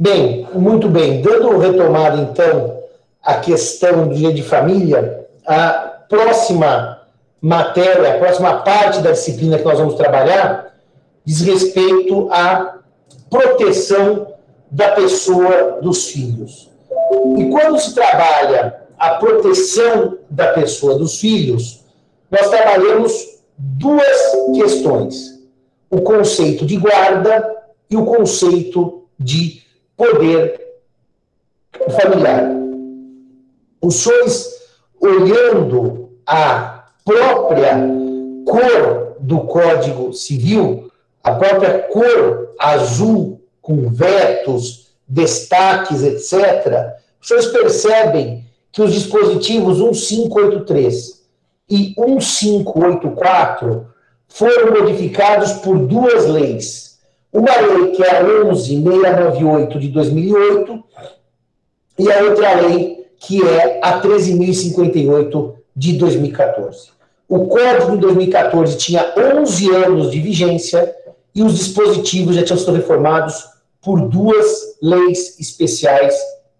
Bem, muito bem. Dando retomada, então, à questão do dia de família, a próxima matéria, a próxima parte da disciplina que nós vamos trabalhar diz respeito à proteção da pessoa dos filhos. E quando se trabalha a proteção da pessoa dos filhos, nós trabalhamos duas questões: o conceito de guarda e o conceito de poder familiar. Os senhores, olhando a própria cor do Código Civil, a própria cor azul com vetos, destaques, etc., os senhores percebem que os dispositivos 1583 e 1584 foram modificados por duas leis. Uma lei que é a 11698 de 2008 e a outra lei que é a 13.058 de 2014. O código de 2014 tinha 11 anos de vigência e os dispositivos já tinham sido reformados por duas leis especiais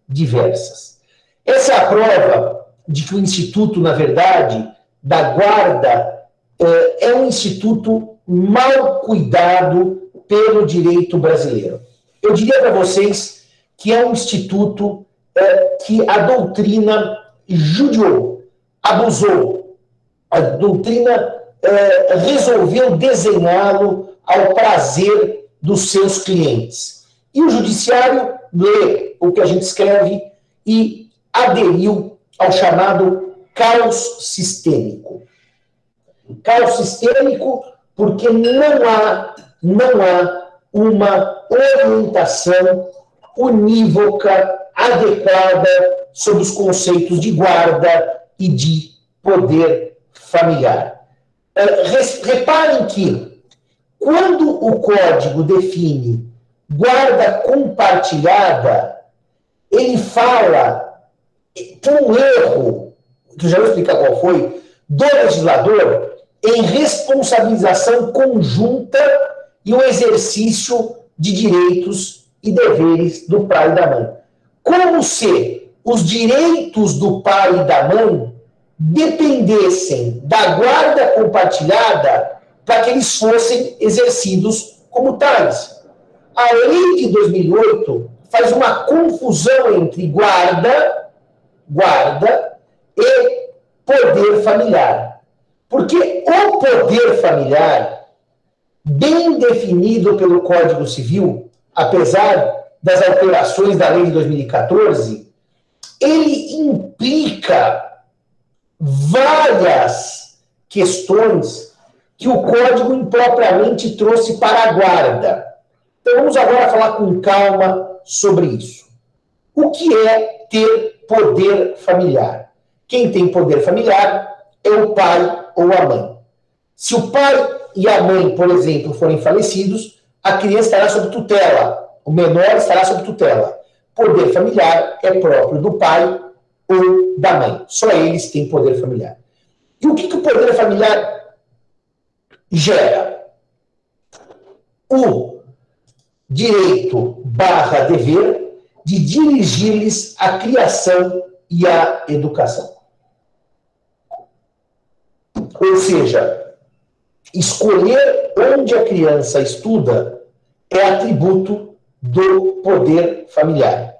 diversas. Essa é a prova de que o Instituto, na verdade, da Guarda é, é um instituto mal cuidado pelo direito brasileiro. Eu diria para vocês que é um instituto é, que a doutrina judiou, abusou. A doutrina é, resolveu desenhá-lo ao prazer dos seus clientes. E o judiciário lê o que a gente escreve e aderiu ao chamado caos sistêmico. Caos sistêmico porque não há, não há uma orientação unívoca, adequada sobre os conceitos de guarda e de poder familiar. É, reparem que, quando o código define guarda compartilhada, ele fala por um erro, que já vou explicar qual foi, do legislador em responsabilização conjunta e o exercício de direitos e deveres do pai e da mãe. Como se os direitos do pai e da mãe dependessem da guarda compartilhada para que eles fossem exercidos como tais. A lei de 2008 faz uma confusão entre guarda guarda e poder familiar. Porque o poder familiar, bem definido pelo Código Civil, apesar das alterações da lei de 2014, ele implica várias questões que o código impropriamente trouxe para a guarda. Então vamos agora falar com calma sobre isso. O que é ter poder familiar. Quem tem poder familiar é o pai ou a mãe. Se o pai e a mãe, por exemplo, forem falecidos, a criança estará sob tutela, o menor estará sob tutela. Poder familiar é próprio do pai ou da mãe. Só eles têm poder familiar. E o que, que o poder familiar gera? O direito barra dever de dirigir-lhes a criação e a educação. Ou seja, escolher onde a criança estuda é atributo do poder familiar.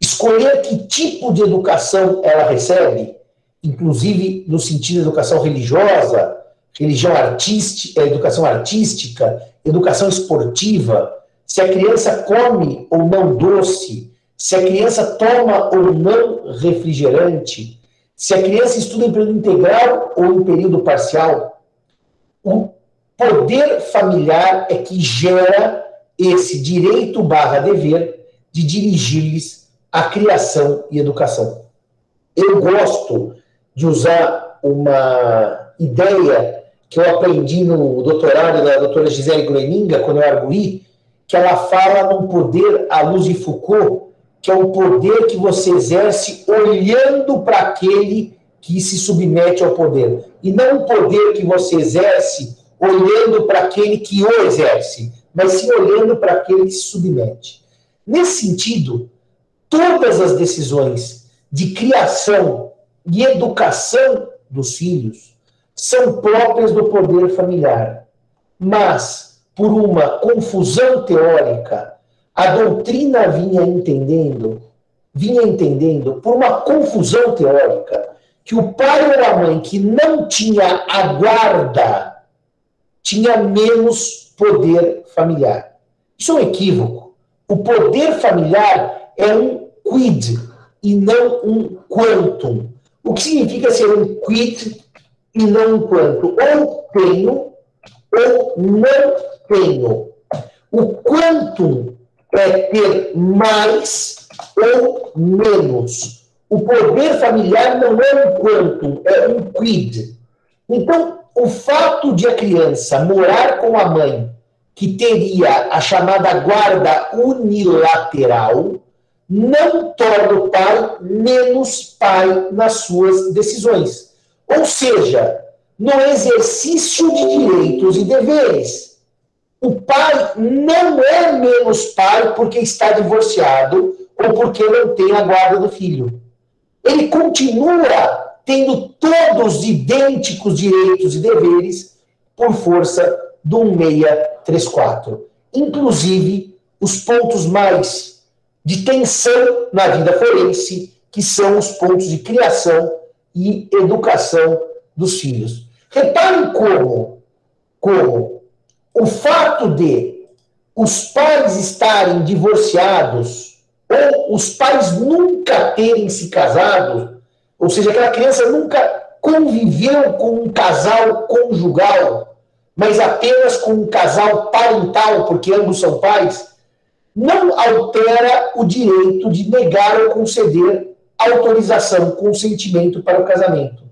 Escolher que tipo de educação ela recebe, inclusive no sentido de educação religiosa, religião artística, educação artística, educação esportiva, se a criança come ou não doce, se a criança toma ou não refrigerante, se a criança estuda em período integral ou em período parcial. O poder familiar é que gera esse direito barra dever de dirigir-lhes a criação e educação. Eu gosto de usar uma ideia que eu aprendi no doutorado da doutora Gisele Groeninga, quando eu arguí, que ela fala num poder à luz de Foucault, que é o poder que você exerce olhando para aquele que se submete ao poder. E não o poder que você exerce olhando para aquele que o exerce, mas sim olhando para aquele que se submete. Nesse sentido, todas as decisões de criação e educação dos filhos são próprias do poder familiar. Mas, por uma confusão teórica, a doutrina vinha entendendo, vinha entendendo, por uma confusão teórica, que o pai ou a mãe que não tinha a guarda tinha menos poder familiar. Isso é um equívoco. O poder familiar é um quid e não um quantum. O que significa ser um quid e não um quantum? Ou tenho ou não tenho. O quantum é ter mais ou menos. O poder familiar não é um quantum, é um quid. Então, o fato de a criança morar com a mãe, que teria a chamada guarda unilateral, não torna o pai menos pai nas suas decisões. Ou seja, no exercício de direitos e deveres. O pai não é menos pai porque está divorciado ou porque não tem a guarda do filho. Ele continua tendo todos idênticos direitos e deveres por força do 1634. Inclusive, os pontos mais de tensão na vida forense, que são os pontos de criação e educação dos filhos. Reparem como, como o fato de os pais estarem divorciados ou os pais nunca terem se casado ou seja, aquela criança nunca conviveu com um casal conjugal, mas apenas com um casal parental, porque ambos são pais, não altera o direito de negar ou conceder autorização, consentimento para o casamento.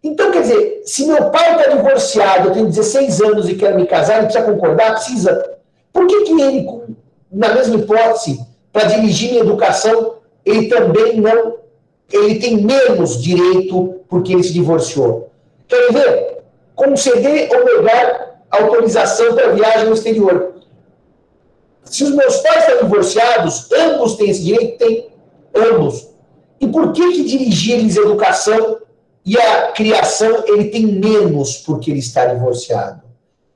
Então, quer dizer, se meu pai está divorciado, eu tenho 16 anos e quero me casar, ele precisa concordar? Precisa. Por que, que ele, na mesma hipótese, para dirigir minha educação, ele também não ele tem menos direito porque ele se divorciou. Querem ver? Conceder ou negar autorização para viagem no exterior. Se os meus pais estão divorciados, ambos têm esse direito? Tem. Ambos. E por que, que dirigir-lhes a educação e a criação ele tem menos porque ele está divorciado?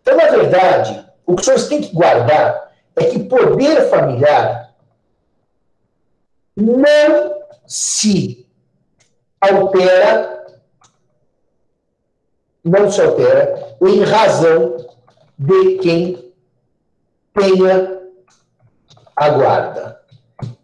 Então, na verdade, o que senhores têm que guardar é que poder familiar não se altera, não se altera em razão de quem tenha a guarda.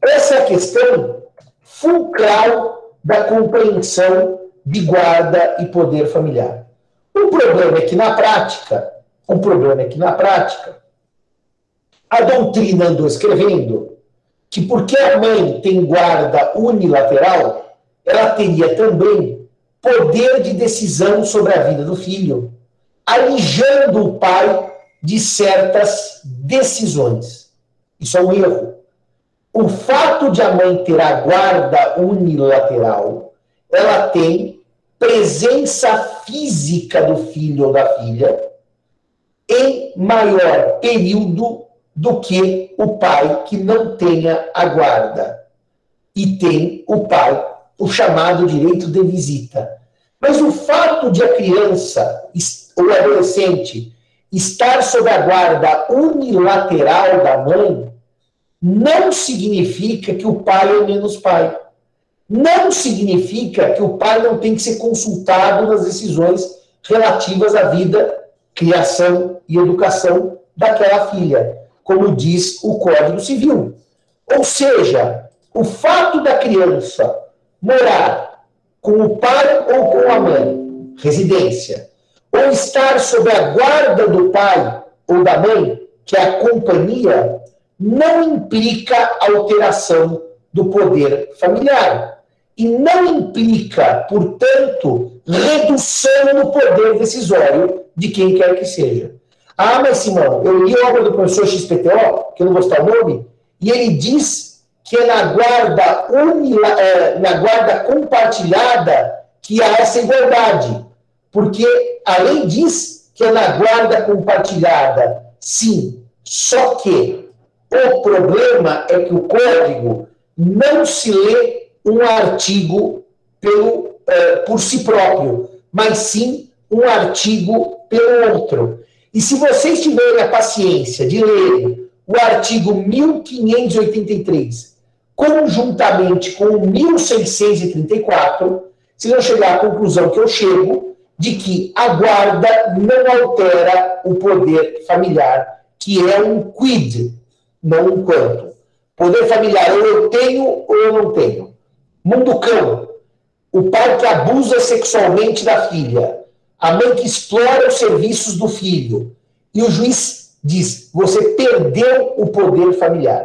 Essa é a questão fulcral da compreensão de guarda e poder familiar. O problema é que na prática, o problema é que na prática, a doutrina andou escrevendo que porque a mãe tem guarda unilateral, ela teria também poder de decisão sobre a vida do filho, alijando o pai de certas decisões. Isso é um erro. O fato de a mãe ter a guarda unilateral, ela tem presença física do filho ou da filha em maior período do que o pai que não tenha a guarda. E tem o pai, o chamado direito de visita. Mas o fato de a criança ou adolescente estar sob a guarda unilateral da mãe não significa que o pai é menos pai. Não significa que o pai não tem que ser consultado nas decisões relativas à vida, criação e educação daquela filha como diz o Código Civil. Ou seja, o fato da criança morar com o pai ou com a mãe, residência, ou estar sob a guarda do pai ou da mãe, que é a companhia, não implica alteração do poder familiar. E não implica, portanto, redução no poder decisório de quem quer que seja. Ah, mas Simão, eu li a obra do professor XPTO, que eu não vou citar o nome, e ele diz que é na guarda, unila, é, na guarda compartilhada que há essa igualdade. Porque a lei diz que é na guarda compartilhada, sim, só que O problema é que o código não se lê um artigo pelo, eh, por si próprio, mas sim um artigo pelo outro. E se vocês tiverem a paciência de ler o artigo 1583 conjuntamente com o 1634, vocês vão chegar à conclusão que eu chego de que a guarda não altera o poder familiar, que é um quid, não um quanto. Poder familiar, ou eu tenho ou eu não tenho. Mundo cão, o pai que abusa sexualmente da filha, a mãe que explora os serviços do filho, e o juiz diz: você perdeu o poder familiar.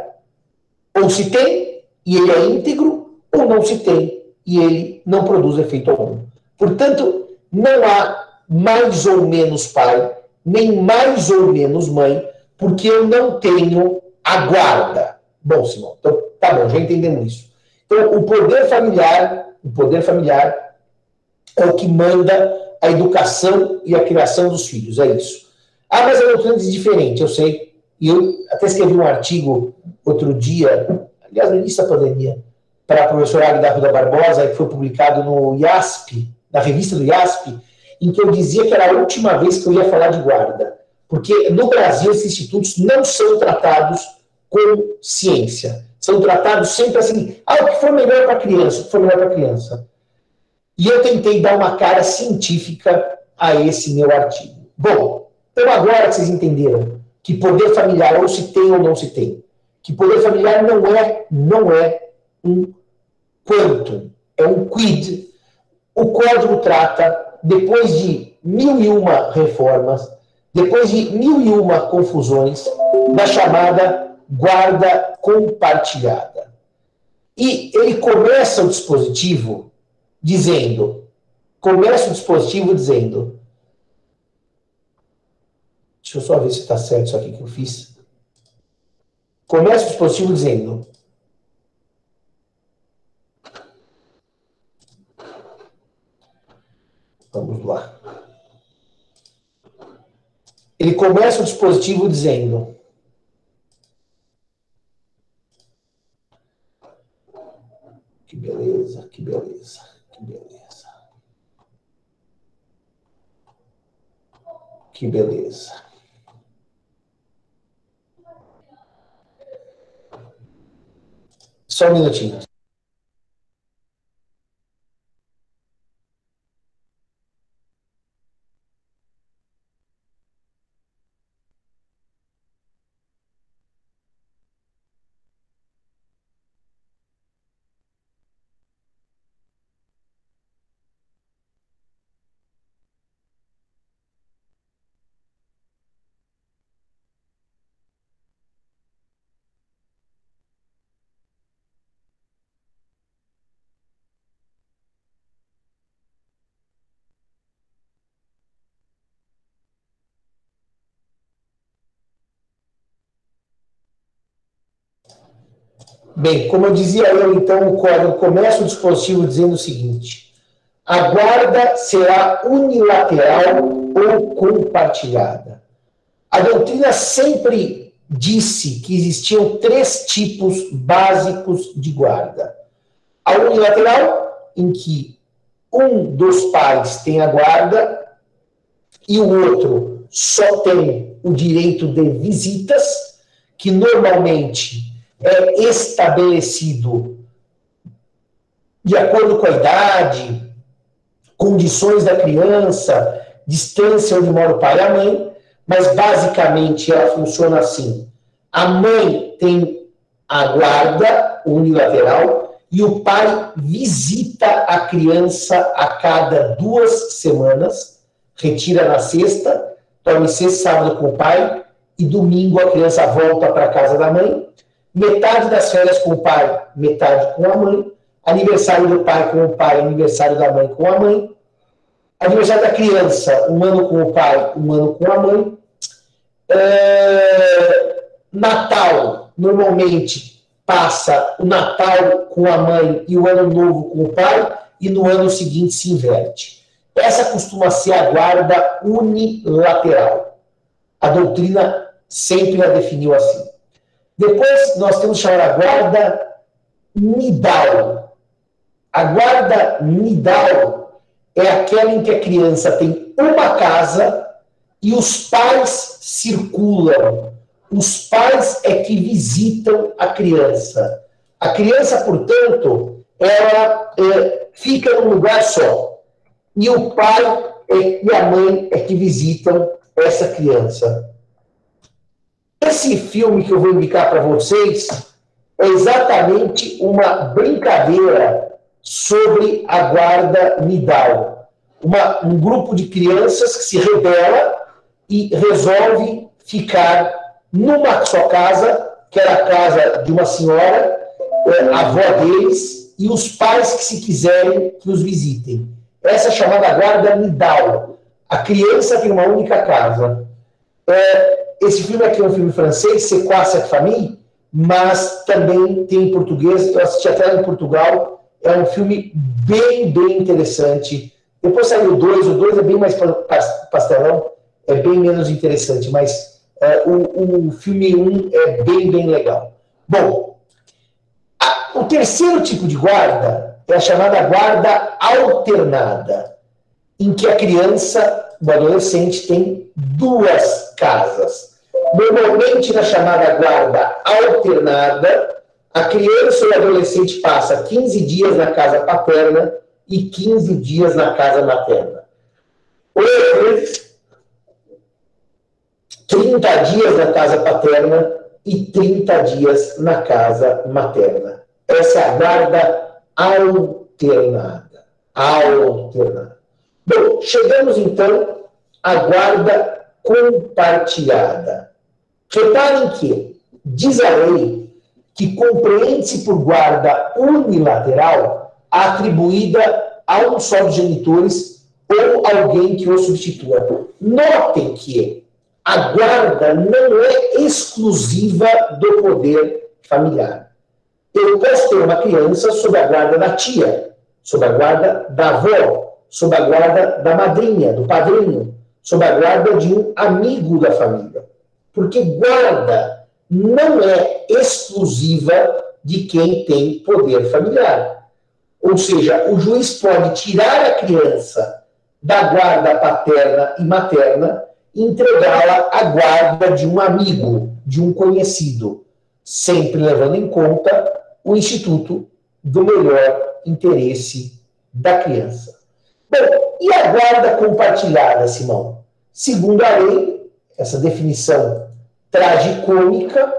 Ou se tem, e ele é íntegro, ou não se tem, e ele não produz efeito algum. Portanto, não há mais ou menos pai, nem mais ou menos mãe, porque eu não tenho a guarda. Bom, Simão, então tá bom, já entendemos isso. Então, o poder familiar, o poder familiar é o que manda a educação e a criação dos filhos, é isso. Ah, mas a doutrina diz diferente, eu sei. E eu até escrevi um artigo outro dia, aliás, no início da pandemia, para a professora Agda Ruda Barbosa, que foi publicado no IASP, na revista do IASP, em que eu dizia que era a última vez que eu ia falar de guarda. Porque no Brasil esses institutos não são tratados com ciência. São tratados sempre assim, ah, o que for melhor para a criança, o que for melhor para a criança. E eu tentei dar uma cara científica a esse meu artigo. Bom, então agora que vocês entenderam que poder familiar ou se tem ou não se tem, que poder familiar não é, não é um quantum, é um quid. O código trata, depois de mil e uma reformas, depois de mil e uma confusões, da chamada guarda compartilhada. E ele começa o dispositivo dizendo, começa o dispositivo dizendo, deixa eu só ver se está certo isso aqui que eu fiz. Começa o dispositivo dizendo, vamos lá. Ele começa o dispositivo dizendo, que beleza, que beleza. Que beleza. Só um minutinho. Bem, como eu dizia eu, então, o código começa o dispositivo dizendo o seguinte: a guarda será unilateral ou compartilhada. A doutrina sempre disse que existiam três tipos básicos de guarda. A unilateral, em que um dos pais tem a guarda e o outro só tem o direito de visitas, que normalmente é estabelecido de acordo com a idade, condições da criança, distância onde mora o pai e a mãe, mas basicamente ela funciona assim. A mãe tem a guarda unilateral e o pai visita a criança a cada duas semanas, retira na sexta, dorme sexta sábado com o pai e domingo a criança volta para a casa da mãe metade das férias com o pai, metade com a mãe, aniversário do pai com o pai, aniversário da mãe com a mãe, aniversário da criança, um ano com o pai, um ano com a mãe, é... Natal, normalmente passa o Natal com a mãe e o Ano Novo com o pai, e no ano seguinte se inverte. Essa costuma ser a guarda unilateral. A doutrina sempre a definiu assim. Depois nós temos chamar a guarda nidal. A guarda nidal é aquela em que a criança tem uma casa e os pais circulam. Os pais é que visitam a criança. A criança, portanto, ela é, fica num lugar só. E o pai é, e a mãe é que visitam essa criança. Esse filme que eu vou indicar para vocês é exatamente uma brincadeira sobre a guarda Nidal. Uma, um grupo de crianças que se rebela e resolve ficar numa só casa, que era a casa de uma senhora, é, a avó deles, e os pais que, se quiserem, que os visitem. Essa é chamada guarda Nidal. A criança tem uma única casa. É, esse filme aqui é um filme francês, C'est quoi cette famille? Mas também tem em português, eu assisti até em Portugal. É um filme bem, bem interessante. Depois saiu o 2, o 2 é bem mais pastelão, é bem menos interessante, mas é, o, o filme 1 um é bem, bem legal. Bom, a, o terceiro tipo de guarda é a chamada guarda alternada, em que a criança, o adolescente, tem duas casas. Normalmente, na chamada guarda alternada, a criança ou adolescente passa 15 dias na casa paterna e 15 dias na casa materna. Vezes, 30 dias na casa paterna e 30 dias na casa materna. Essa é a guarda alternada. Alternada. Bom, chegamos então à guarda compartilhada. Reparem que diz a lei que compreende-se por guarda unilateral atribuída a um só dos genitores ou alguém que o substitua. Notem que a guarda não é exclusiva do poder familiar. Eu posso ter uma criança sob a guarda da tia, sob a guarda da avó, sob a guarda da madrinha, do padrinho, sob a guarda de um amigo da família. Porque guarda não é exclusiva de quem tem poder familiar. Ou seja, o juiz pode tirar a criança da guarda paterna e materna e entregá-la à guarda de um amigo, de um conhecido, sempre levando em conta o instituto do melhor interesse da criança. Bom, e a guarda compartilhada, Simão? Segundo a lei, essa definição tragicômica,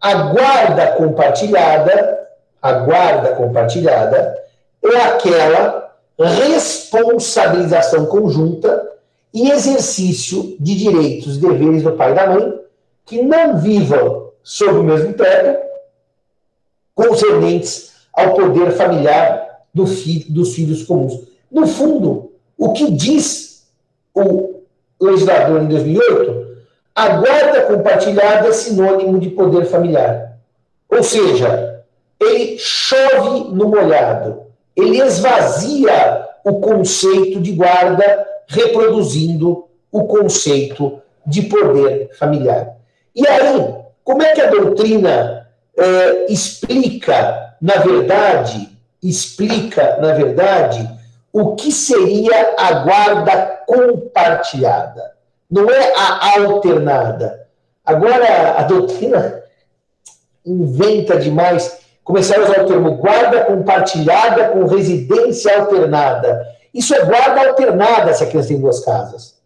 a guarda compartilhada, a guarda compartilhada é aquela responsabilização conjunta e exercício de direitos e deveres do pai e da mãe que não vivam sob o mesmo teto, concernentes ao poder familiar do filho, dos filhos comuns. No fundo, o que diz o legislador em 2008, a guarda compartilhada é sinônimo de poder familiar. Ou seja, ele chove no molhado, ele esvazia o conceito de guarda, reproduzindo o conceito de poder familiar. E aí, como é que a doutrina é, explica, na verdade, explica, na verdade, o que seria a guarda compartilhada. Não é a alternada. Agora, a doutrina inventa demais. Começaram a usar o termo guarda compartilhada com residência alternada. Isso é guarda alternada se a criança tem duas casas.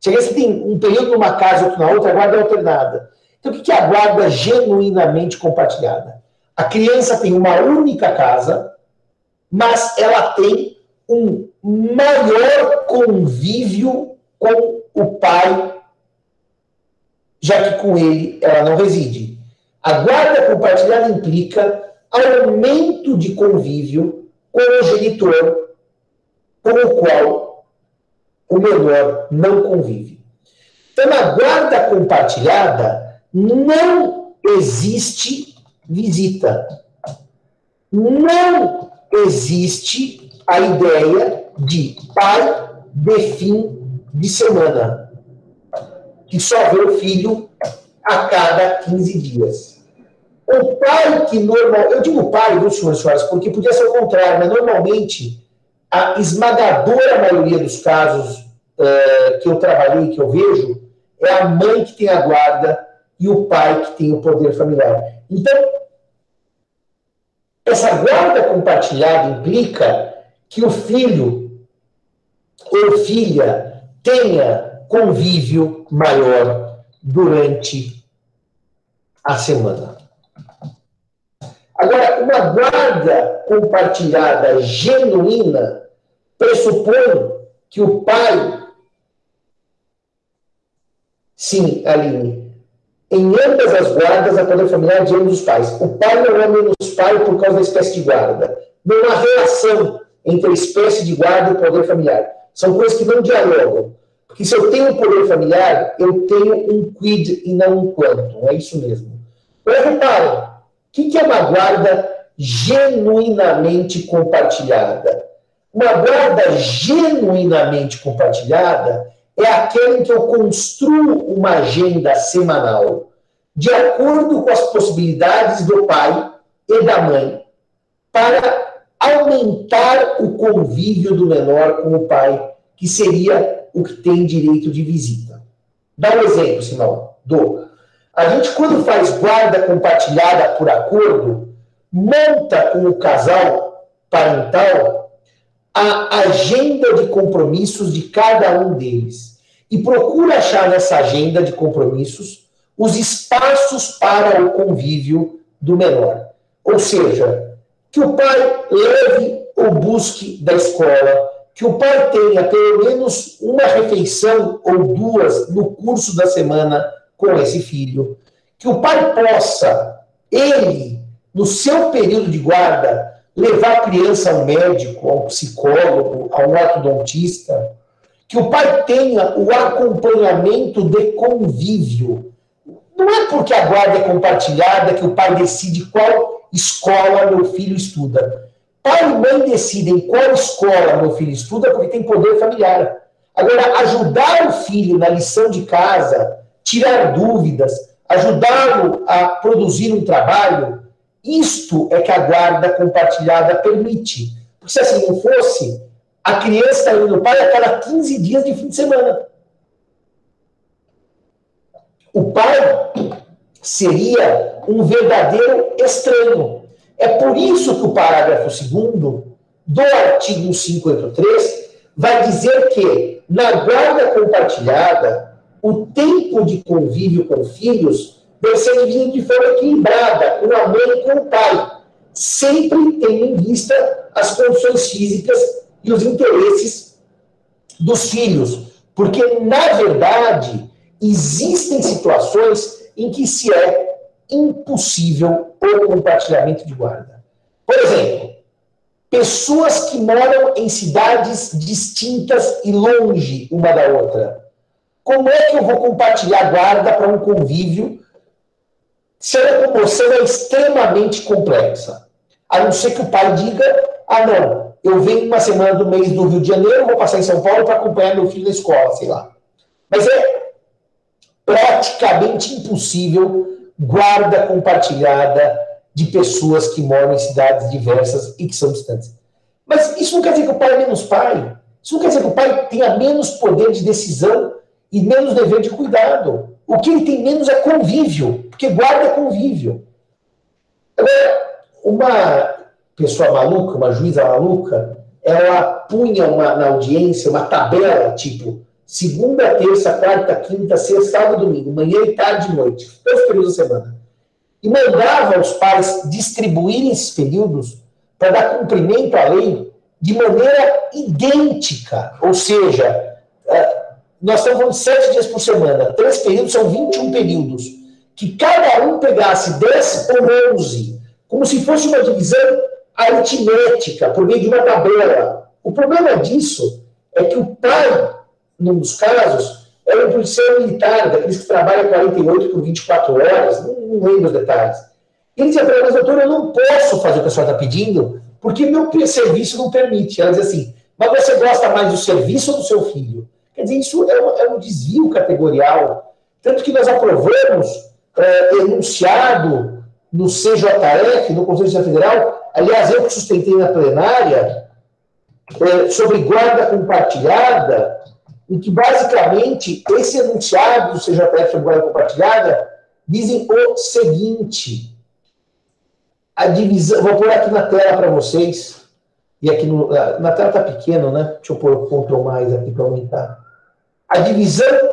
Se a criança tem um período numa casa e outro na outra, a guarda é alternada. Então, o que é a guarda genuinamente compartilhada? A criança tem uma única casa, mas ela tem um maior convívio com o pai, já que com ele ela não reside. A guarda compartilhada implica aumento de convívio com o genitor, com o qual o menor não convive. Então, na guarda compartilhada, não existe visita. Não existe a ideia de pai de fim de semana, que só vê o filho a cada 15 dias. O pai que normal, eu digo pai, viu, senhores e senhoras, porque podia ser o contrário, mas normalmente a esmagadora maioria dos casos é, que eu trabalhei, que eu vejo, é a mãe que tem a guarda e o pai que tem o poder familiar. Então, essa guarda compartilhada implica que o filho ou filha tenha convívio maior durante a semana. Agora, uma guarda compartilhada genuína pressupõe que o pai. Sim, Aline. Em ambas as guardas, a poder familiar de ambos os pais. O pai não é menos pai por causa da espécie de guarda. Há relação entre a espécie de guarda e o poder familiar. São coisas que não dialogam. Porque se eu tenho um poder familiar, eu tenho um quid e não um quantum. É isso mesmo. Mas reparem, o que é uma guarda genuinamente compartilhada? Uma guarda genuinamente compartilhada é aquela em que eu construo uma agenda semanal de acordo com as possibilidades do pai e da mãe para aumentar o convívio do menor com o pai, que seria o que tem direito de visita. Dá um exemplo, senão, do. A gente, quando faz guarda compartilhada por acordo, monta com o casal parental a agenda de compromissos de cada um deles e procura achar nessa agenda de compromissos os espaços para o convívio do menor. Ou seja, que o pai leve ou busque da escola, que o pai tenha pelo menos uma refeição ou duas no curso da semana com esse filho, que o pai possa, ele, no seu período de guarda, levar a criança ao médico, ao psicólogo, a um ortodontista, que o pai tenha o acompanhamento de convívio. Não é porque a guarda é compartilhada que o pai decide qual escola meu filho estuda. Pai e mãe decidem qual escola meu filho estuda porque tem poder familiar. Agora, ajudar o filho na lição de casa, tirar dúvidas, ajudá-lo a produzir um trabalho, isto é que a guarda compartilhada permite. Porque se assim não fosse, a criança está indo no pai a cada 15 dias de fim de semana. O pai seria um verdadeiro estranho. É por isso que o parágrafo 2 do artigo 53 vai dizer que, na guarda compartilhada, o tempo de convívio com filhos deve ser dividido de forma equilibrada, com a mãe e com o pai, sempre tendo em vista as condições físicas e os interesses dos filhos. Porque, na verdade, existem situações em que se é impossível o compartilhamento de guarda. Por exemplo, pessoas que moram em cidades distintas e longe uma da outra. Como é que eu vou compartilhar guarda para um convívio se a comoção é extremamente complexa. A não ser que o pai diga: ah, não, eu venho uma semana do mês do Rio de Janeiro, vou passar em São Paulo para acompanhar meu filho na escola, sei lá. Mas é praticamente impossível guarda compartilhada de pessoas que moram em cidades diversas e que são distantes. Mas isso não quer dizer que o pai é menos pai. Isso não quer dizer que o pai tenha menos poder de decisão e menos dever de cuidado. O que ele tem menos é convívio, porque guarda é convívio. Agora, uma pessoa maluca, uma juíza maluca, ela punha uma, na audiência uma tabela, tipo, segunda, terça, quarta, quinta, sexta, sábado, domingo, manhã e tarde e noite, dois períodos da semana. E mandava os pais distribuírem esses períodos para dar cumprimento à lei de maneira idêntica, ou seja, nós estamos falando de sete dias por semana, três períodos são 21 períodos. Que cada um pegasse 10 ou 11, como se fosse uma divisão aritmética, por meio de uma tabela. O problema disso é que o pai, num dos casos, era um policial militar, daqueles que trabalham 48 por 24 horas, não, não lembro os detalhes. Ele dizia para ela, mas doutor, eu não posso fazer o que a senhora está pedindo, porque meu serviço não permite. Ela dizia assim, mas você gosta mais do serviço ou do seu filho? Quer dizer, isso é um, é um desvio categorial. Tanto que nós aprovamos é, enunciado no CJF, no Conselho Judiciário Federal, aliás, eu que sustentei na plenária, é, sobre guarda compartilhada, em que basicamente esse enunciado do CJF sobre guarda compartilhada dizem o seguinte: a divisão, vou pôr aqui na tela para vocês, e aqui no, na tela está pequeno, né? Deixa eu pôr o Ctrl mais aqui para aumentar. A divisão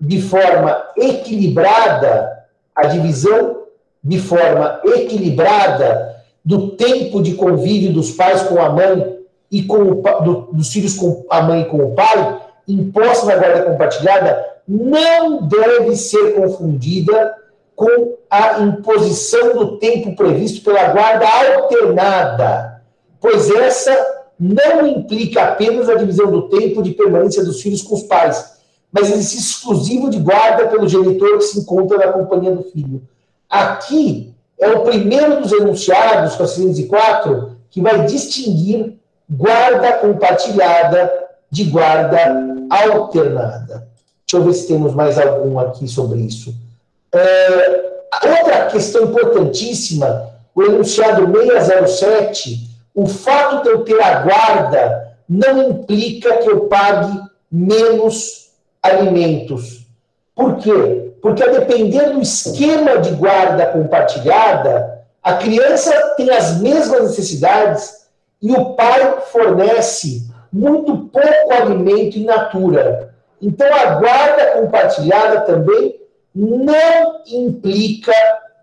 de forma equilibrada, a divisão de forma equilibrada do tempo de convívio dos pais com a mãe e com o, do, dos filhos com a mãe e com o pai, imposta na guarda compartilhada, não deve ser confundida com a imposição do tempo previsto pela guarda alternada, pois essa não implica apenas a divisão do tempo de permanência dos filhos com os pais, mas exercício exclusivo de guarda pelo genitor que se encontra na companhia do filho. Aqui é o primeiro dos enunciados, 404, que vai distinguir guarda compartilhada de guarda alternada. Deixa eu ver se temos mais algum aqui sobre isso. É, outra questão importantíssima, o enunciado 607, o fato de eu ter a guarda não implica que eu pague menos alimentos. Por quê? Porque a depender do esquema de guarda compartilhada, a criança tem as mesmas necessidades e o pai fornece muito pouco alimento in natura. Então, a guarda compartilhada também não implica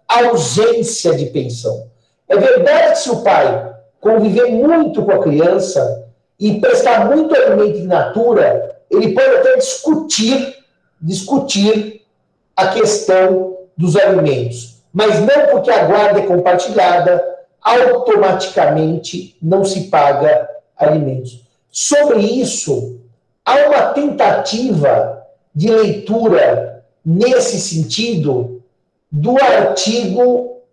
ausência de pensão. É verdade que se o pai conviver muito com a criança e prestar muito alimento in natura, ele pode até discutir, discutir a questão dos alimentos. Mas não porque a guarda é compartilhada, automaticamente não se paga alimentos. Sobre isso, há uma tentativa de leitura nesse sentido do artigo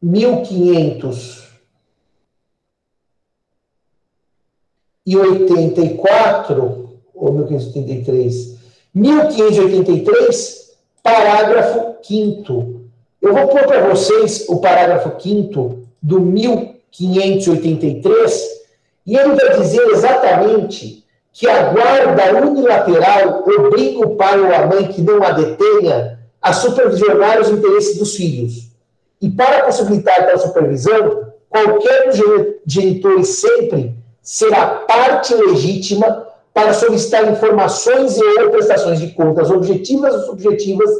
mil quinhentos e oitenta e quatro ou mil quinhentos e oitenta e três mil quinhentos e oitenta e três parágrafo quinto eu vou pôr para vocês o parágrafo quinto do 1583 e ele vai dizer exatamente que a guarda unilateral obriga o pai ou a mãe que não a detenha a supervisionar os interesses dos filhos. E para possibilitar tal supervisão, qualquer dos genitores sempre será parte legítima para solicitar informações e ou prestações de contas objetivas ou subjetivas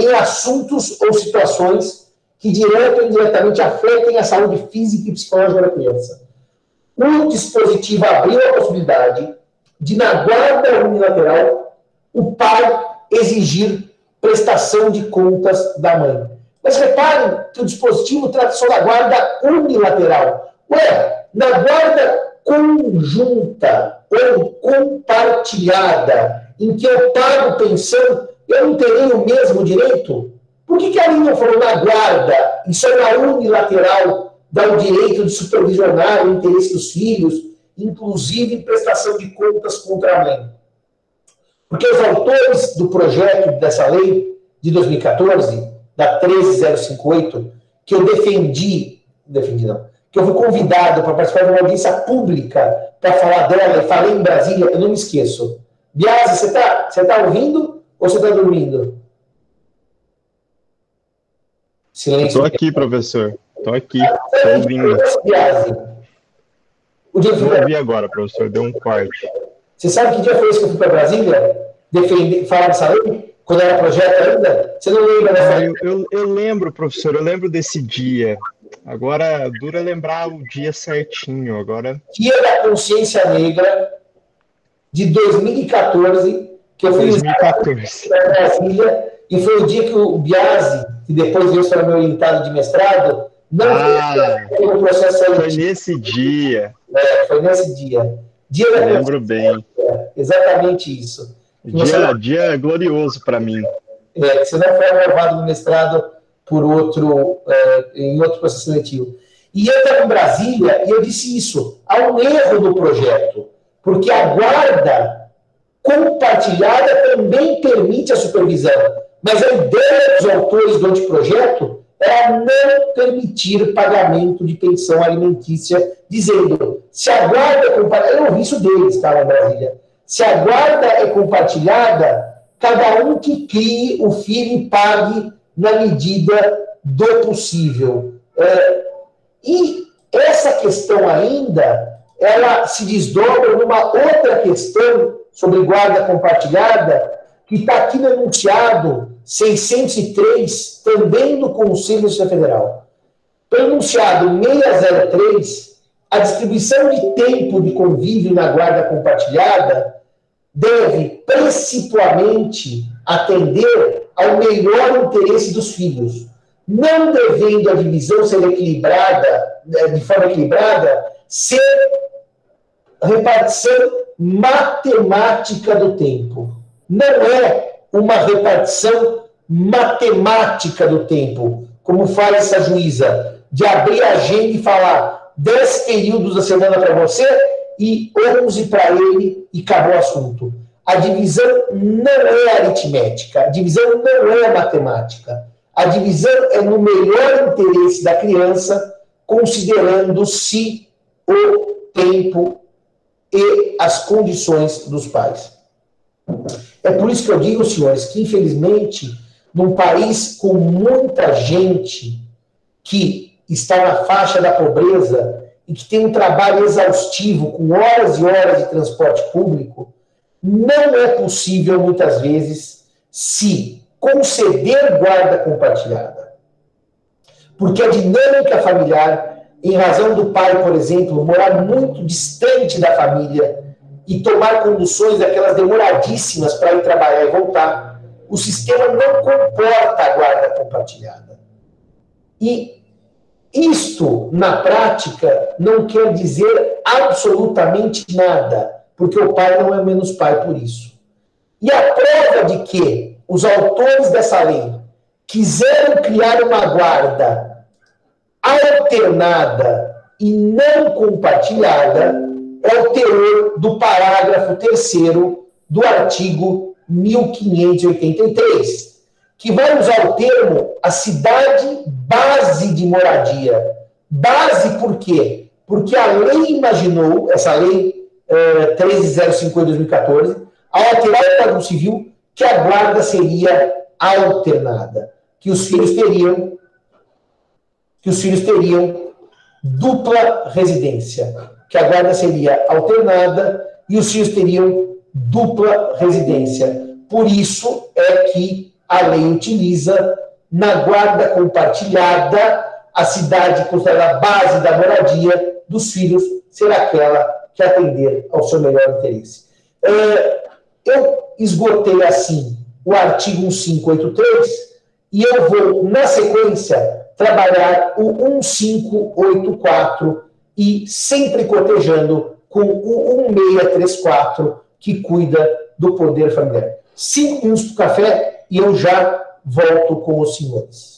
em assuntos ou situações que direto ou indiretamente afetem a saúde física e psicológica da criança. O dispositivo abriu a possibilidade de, na guarda unilateral, o pai exigir prestação de contas da mãe. Mas reparem que o dispositivo trata só da guarda unilateral. Ué, na guarda conjunta ou compartilhada, em que eu pago pensão, eu não terei o mesmo direito? Por que, que a linha falou na guarda e só na unilateral dá o direito de supervisionar o interesse dos filhos, inclusive em prestação de contas contra a mãe? Porque os autores do projeto dessa lei de 2014 da 13058, que eu defendi, defendi não, que eu fui convidado para participar de uma audiência pública para falar dela e falei em Brasília, eu não me esqueço. Biase, você está você tá ouvindo ou você está dormindo? Silêncio. Estou aqui, professor. Estou aqui. Estou ouvindo. O dia eu ouvi agora, professor. Deu um corte. Você sabe que dia foi esse que eu fui para Brasília? Defender, falar dessa lei? quando era projeto ainda? Você não lembra dessa ah, eu, eu, eu, lembro, professor, eu lembro desse dia. Agora, dura lembrar o dia certinho. Agora... Dia da Consciência Negra de 2014, que eu fiz 2014. na Brasília, e foi o dia que o Biasi, que depois veio para meu orientado de mestrado, não ah, fez o processo Foi nesse dia. É, foi nesse dia. Dia da Lembro bem. Exatamente isso. Dia, dia glorioso para mim. É, você não foi aprovado no mestrado por outro, é, em outro processo seletivo. E eu estava em Brasília e eu disse isso. Há um erro do projeto, porque a guarda compartilhada também permite a supervisão. Mas a ideia dos autores do anteprojeto é não permitir pagamento de pensão alimentícia, dizendo, se a guarda é compartilhada, eu ouvi isso deles, tá, em Brasília, se a guarda é compartilhada, cada um que crie o filho e pague na medida do possível. É, e essa questão ainda, ela se desdobra numa outra questão sobre guarda compartilhada, que está aqui no enunciado 603, também do Conselho Federal. Pelo enunciado 603, a distribuição de tempo de convívio na guarda compartilhada deve principalmente atender ao melhor interesse dos filhos, não devendo a divisão ser equilibrada, né, de forma equilibrada, ser repartição matemática do tempo. Não é uma repartição matemática do tempo, como faz essa juíza, de abrir a agenda e falar 10 períodos da semana para você e 11 para ele e acabou o assunto. A divisão não é aritmética, a divisão não é matemática. A divisão é no melhor interesse da criança, considerando-se o tempo e as condições dos pais. É por isso que eu digo, senhores, que infelizmente, num país com muita gente que está na faixa da pobreza e que tem um trabalho exaustivo, com horas e horas de transporte público, não é possível, muitas vezes, se conceder guarda compartilhada. Porque a dinâmica familiar, em razão do pai, por exemplo, morar muito distante da família e tomar conduções daquelas demoradíssimas para ir trabalhar e voltar, o sistema não comporta a guarda compartilhada. E isto, na prática, não quer dizer absolutamente nada porque o pai não é menos pai por isso. E a prova de que os autores dessa lei quiseram criar uma guarda alternada e não compartilhada é o teor do parágrafo terceiro do artigo 1583, que vai usar o termo a cidade base de moradia. Base por quê? Porque a lei imaginou, essa lei 1305 de 2014, ao alterar o Código Civil, que a guarda seria alternada, que os filhos teriam que os filhos teriam dupla residência, que a guarda seria alternada e os filhos teriam dupla residência. Por isso é que a lei utiliza na guarda compartilhada a cidade considerada a base da moradia dos filhos ser aquela que atender ao seu melhor interesse. É, eu esgotei assim o artigo 1583 e eu vou, na sequência, trabalhar o 1584 e sempre cotejando com o 1634, que cuida do poder familiar. Cinco minutos para o café e eu já volto com os senhores.